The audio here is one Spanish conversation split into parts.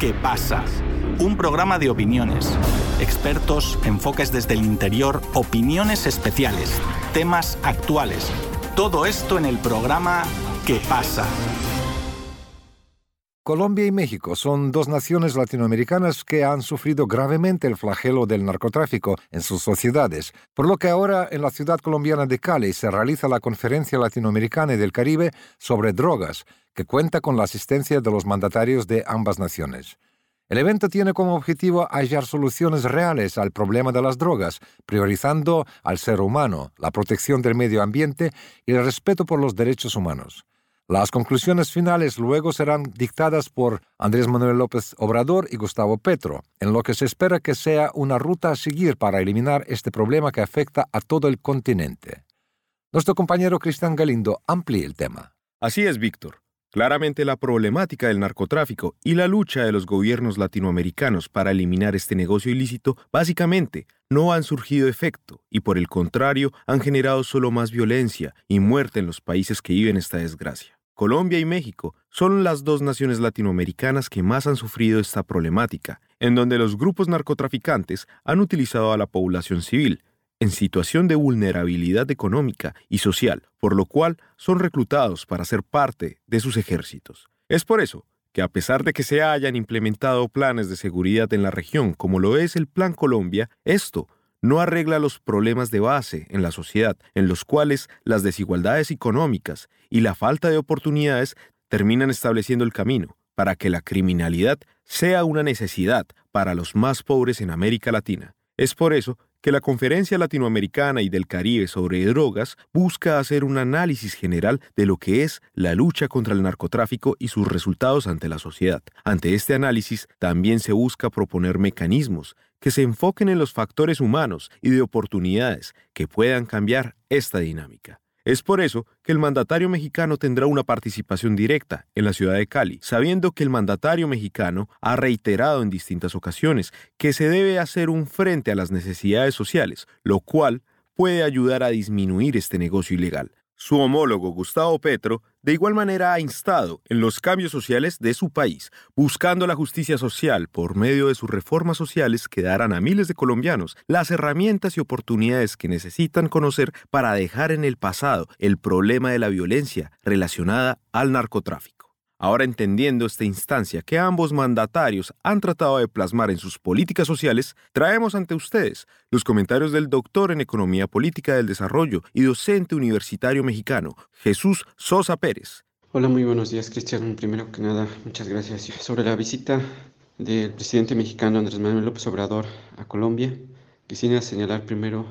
¿Qué pasa? Un programa de opiniones, expertos, enfoques desde el interior, opiniones especiales, temas actuales. Todo esto en el programa ¿Qué pasa? Colombia y México son dos naciones latinoamericanas que han sufrido gravemente el flagelo del narcotráfico en sus sociedades, por lo que ahora en la ciudad colombiana de Cali se realiza la Conferencia Latinoamericana y del Caribe sobre drogas, que cuenta con la asistencia de los mandatarios de ambas naciones. El evento tiene como objetivo hallar soluciones reales al problema de las drogas, priorizando al ser humano, la protección del medio ambiente y el respeto por los derechos humanos. Las conclusiones finales luego serán dictadas por Andrés Manuel López Obrador y Gustavo Petro, en lo que se espera que sea una ruta a seguir para eliminar este problema que afecta a todo el continente. Nuestro compañero Cristian Galindo amplía el tema. Así es, Víctor. Claramente la problemática del narcotráfico y la lucha de los gobiernos latinoamericanos para eliminar este negocio ilícito básicamente no han surgido efecto y por el contrario han generado solo más violencia y muerte en los países que viven esta desgracia. Colombia y México son las dos naciones latinoamericanas que más han sufrido esta problemática, en donde los grupos narcotraficantes han utilizado a la población civil, en situación de vulnerabilidad económica y social, por lo cual son reclutados para ser parte de sus ejércitos. Es por eso que a pesar de que se hayan implementado planes de seguridad en la región, como lo es el Plan Colombia, esto no arregla los problemas de base en la sociedad, en los cuales las desigualdades económicas y la falta de oportunidades terminan estableciendo el camino para que la criminalidad sea una necesidad para los más pobres en América Latina. Es por eso que la Conferencia Latinoamericana y del Caribe sobre drogas busca hacer un análisis general de lo que es la lucha contra el narcotráfico y sus resultados ante la sociedad. Ante este análisis también se busca proponer mecanismos que se enfoquen en los factores humanos y de oportunidades que puedan cambiar esta dinámica. Es por eso que el mandatario mexicano tendrá una participación directa en la ciudad de Cali, sabiendo que el mandatario mexicano ha reiterado en distintas ocasiones que se debe hacer un frente a las necesidades sociales, lo cual puede ayudar a disminuir este negocio ilegal. Su homólogo Gustavo Petro de igual manera ha instado en los cambios sociales de su país, buscando la justicia social por medio de sus reformas sociales que darán a miles de colombianos las herramientas y oportunidades que necesitan conocer para dejar en el pasado el problema de la violencia relacionada al narcotráfico. Ahora entendiendo esta instancia que ambos mandatarios han tratado de plasmar en sus políticas sociales, traemos ante ustedes los comentarios del doctor en Economía Política del Desarrollo y docente universitario mexicano, Jesús Sosa Pérez. Hola, muy buenos días, Cristian. Primero que nada, muchas gracias. Sobre la visita del presidente mexicano Andrés Manuel López Obrador a Colombia, quisiera señalar primero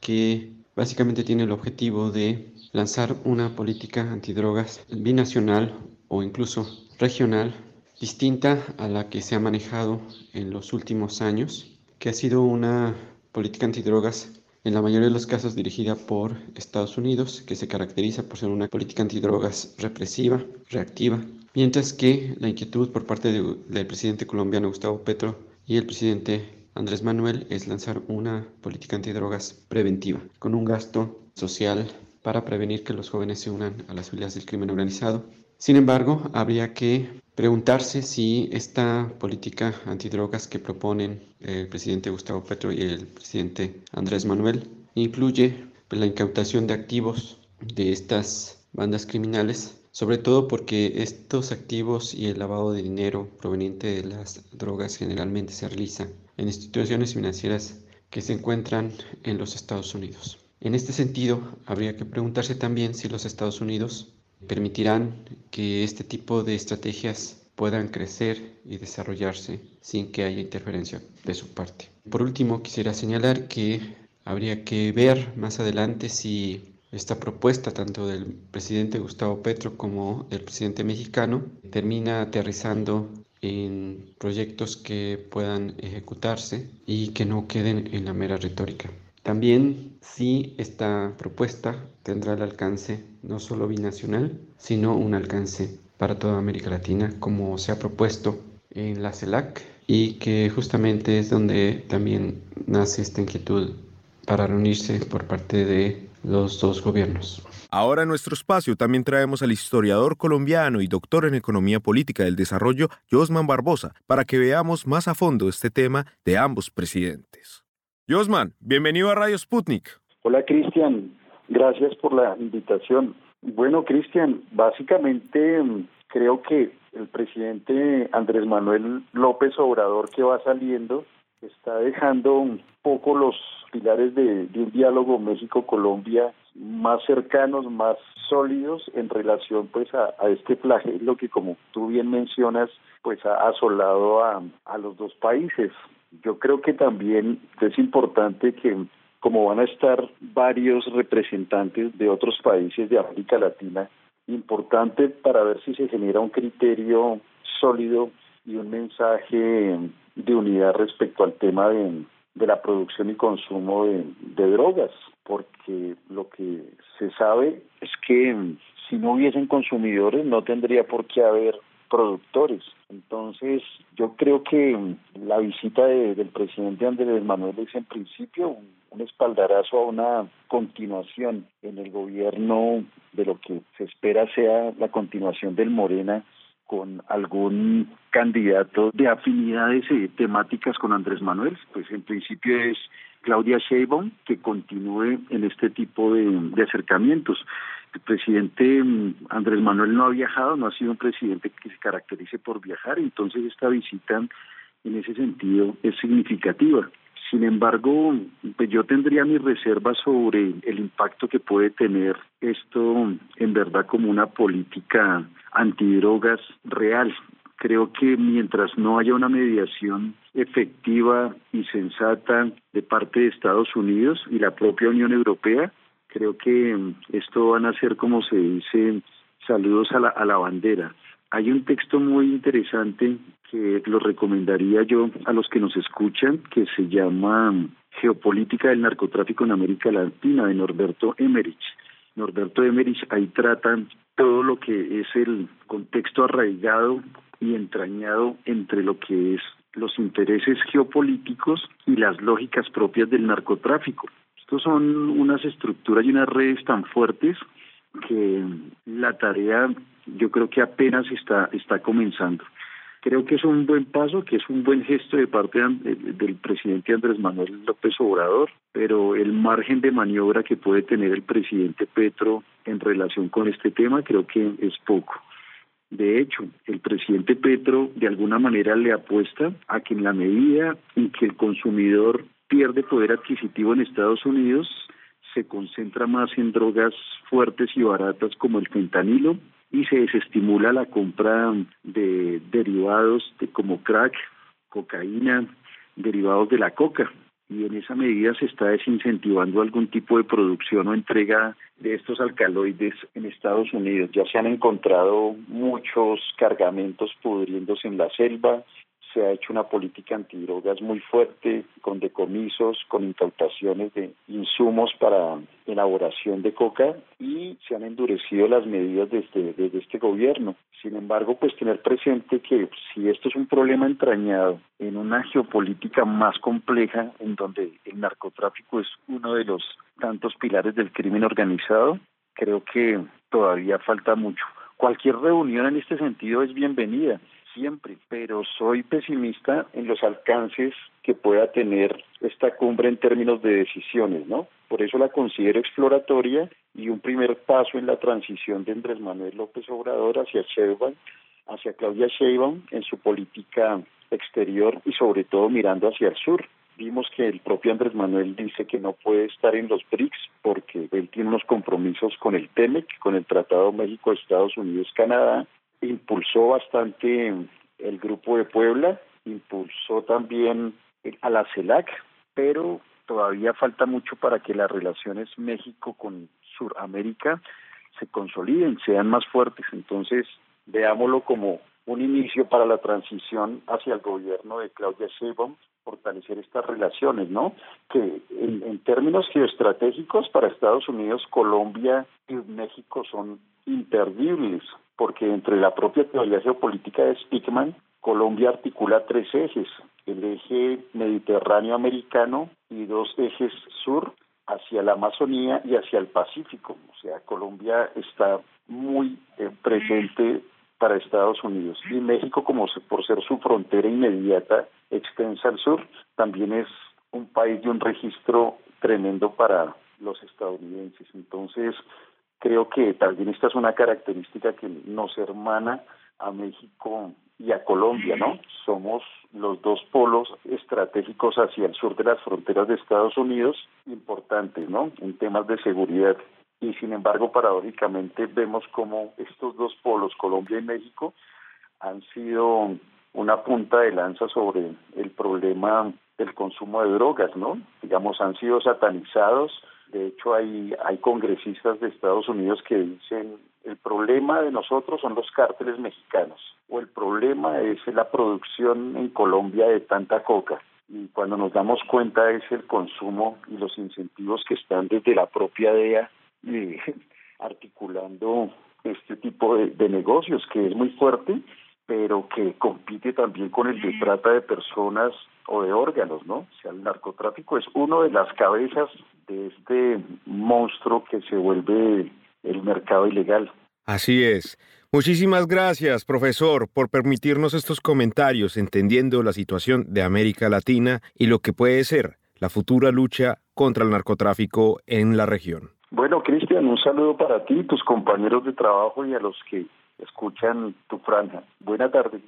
que básicamente tiene el objetivo de lanzar una política antidrogas binacional o incluso regional distinta a la que se ha manejado en los últimos años, que ha sido una política antidrogas en la mayoría de los casos dirigida por Estados Unidos, que se caracteriza por ser una política antidrogas represiva, reactiva, mientras que la inquietud por parte del presidente colombiano Gustavo Petro y el presidente Andrés Manuel es lanzar una política antidrogas preventiva, con un gasto social para prevenir que los jóvenes se unan a las filas del crimen organizado sin embargo, habría que preguntarse si esta política antidrogas que proponen el presidente Gustavo Petro y el presidente Andrés Manuel incluye la incautación de activos de estas bandas criminales, sobre todo porque estos activos y el lavado de dinero proveniente de las drogas generalmente se realiza en instituciones financieras que se encuentran en los Estados Unidos. En este sentido, habría que preguntarse también si los Estados Unidos permitirán que este tipo de estrategias puedan crecer y desarrollarse sin que haya interferencia de su parte. Por último, quisiera señalar que habría que ver más adelante si esta propuesta tanto del presidente Gustavo Petro como del presidente mexicano termina aterrizando en proyectos que puedan ejecutarse y que no queden en la mera retórica. También si esta propuesta tendrá el alcance no solo binacional, sino un alcance para toda América Latina, como se ha propuesto en la CELAC y que justamente es donde también nace esta inquietud para reunirse por parte de los dos gobiernos. Ahora en nuestro espacio también traemos al historiador colombiano y doctor en Economía Política del Desarrollo, Josman Barbosa, para que veamos más a fondo este tema de ambos presidentes. Josman, bienvenido a Radio Sputnik. Hola Cristian, gracias por la invitación. Bueno, Cristian, básicamente mm, creo que el presidente Andrés Manuel López Obrador que va saliendo está dejando un poco los pilares de, un diálogo México-Colombia más cercanos, más sólidos en relación pues a, este flagelo que como tú bien mencionas pues ha asolado a los dos países. Yo creo que también es importante que como van a estar varios representantes de otros países de América Latina, importante para ver si se genera un criterio sólido y un mensaje de unidad respecto al tema de, la producción y consumo de, drogas, porque lo que se sabe es que si no hubiesen consumidores no tendría por qué haber productores. Entonces, yo creo que la visita del presidente Andrés Manuel es en principio un, espaldarazo a una continuación en el gobierno de lo que se espera sea la continuación del Morena con algún candidato de afinidades eh, temáticas con Andrés Manuel, pues en principio es Claudia Sheinbaum que continúe en este tipo de, de acercamientos. El presidente mm, Andrés Manuel no ha viajado, no ha sido un presidente que se caracterice por viajar, entonces esta visita en ese sentido es significativa. Sin embargo, pues yo tendría mis reservas sobre el impacto que puede tener esto en verdad como una política antidrogas real. Creo que mientras no haya una mediación efectiva y sensata de parte de Estados Unidos y la propia Unión Europea, creo que esto van a ser, como se dice, saludos a la, a la bandera. Hay un texto muy interesante que lo recomendaría yo a los que nos escuchan, que se llama Geopolítica del Narcotráfico en América Latina, de Norberto Emerich. Norberto Emerich ahí trata todo lo que es el contexto arraigado y entrañado entre lo que es los intereses geopolíticos y las lógicas propias del narcotráfico. Estos son unas estructuras y unas redes tan fuertes que la tarea yo creo que apenas está, está comenzando. Creo que es un buen paso, que es un buen gesto de parte del presidente Andrés Manuel López Obrador, pero el margen de maniobra que puede tener el presidente Petro en relación con este tema creo que es poco. De hecho, el presidente Petro de alguna manera le apuesta a que en la medida en que el consumidor pierde poder adquisitivo en Estados Unidos, se concentra más en drogas fuertes y baratas como el fentanilo y se desestimula la compra de derivados de como crack, cocaína, derivados de la coca y en esa medida se está desincentivando algún tipo de producción o entrega de estos alcaloides en Estados Unidos. Ya se han encontrado muchos cargamentos pudriéndose en la selva, se ha hecho una política antidrogas muy fuerte, con decomisos, con incautaciones de insumos para elaboración de coca y se han endurecido las medidas desde, desde este gobierno. Sin embargo, pues tener presente que si esto es un problema entrañado en una geopolítica más compleja, en donde el narcotráfico es uno de los tantos pilares del crimen organizado, creo que todavía falta mucho. Cualquier reunión en este sentido es bienvenida siempre, pero soy pesimista en los alcances que pueda tener esta cumbre en términos de decisiones, ¿no? Por eso la considero exploratoria y un primer paso en la transición de Andrés Manuel López Obrador hacia Sheinbaum, hacia Claudia Sheinbaum en su política exterior y sobre todo mirando hacia el sur. Vimos que el propio Andrés Manuel dice que no puede estar en los BRICS porque él tiene unos compromisos con el TEMEC, con el Tratado México, Estados Unidos, Canadá, impulsó bastante el Grupo de Puebla, impulsó también a la CELAC, pero todavía falta mucho para que las relaciones México con Sudamérica se consoliden, sean más fuertes. Entonces, veámoslo como un inicio para la transición hacia el gobierno de Claudia Sheinbaum, fortalecer estas relaciones, ¿no? Que en, términos geoestratégicos para Estados Unidos, Colombia y México son imperdibles porque entre la propia teoría geopolítica de Spickman, Colombia articula tres ejes, el eje mediterráneo americano y dos ejes sur, hacia la Amazonía y hacia el Pacífico. O sea, Colombia está muy eh, presente para Estados Unidos. Y México, como por ser su frontera inmediata, extensa al sur, también es un país de un registro tremendo para los estadounidenses. Entonces, creo que también esta es una característica que nos hermana a México y a Colombia, ¿no? Somos los dos polos estratégicos hacia el sur de las fronteras de Estados Unidos importantes, ¿no? En temas de seguridad. Y sin embargo, paradójicamente vemos como estos dos polos, Colombia y México, han sido una punta de lanza sobre el problema del consumo de drogas, ¿no? Digamos, han sido satanizados. De hecho, hay, hay congresistas de Estados Unidos que dicen el problema de nosotros son los cárteles mexicanos o el problema es la producción en Colombia de tanta coca. Y cuando nos damos cuenta es el consumo y los incentivos que están desde la propia DEA eh, articulando este tipo de, de negocios que es muy fuerte pero que compite también con el de trata de personas o de órganos, ¿no? O sea, el narcotráfico es uno de las cabezas de este monstruo que se vuelve el mercado ilegal. Así es. Muchísimas gracias, profesor, por permitirnos estos comentarios entendiendo la situación de América Latina y lo que puede ser la futura lucha contra el narcotráfico en la región. Bueno, Cristian, un saludo para ti, tus compañeros de trabajo y a los que escuchan tu franja. Buena tarde.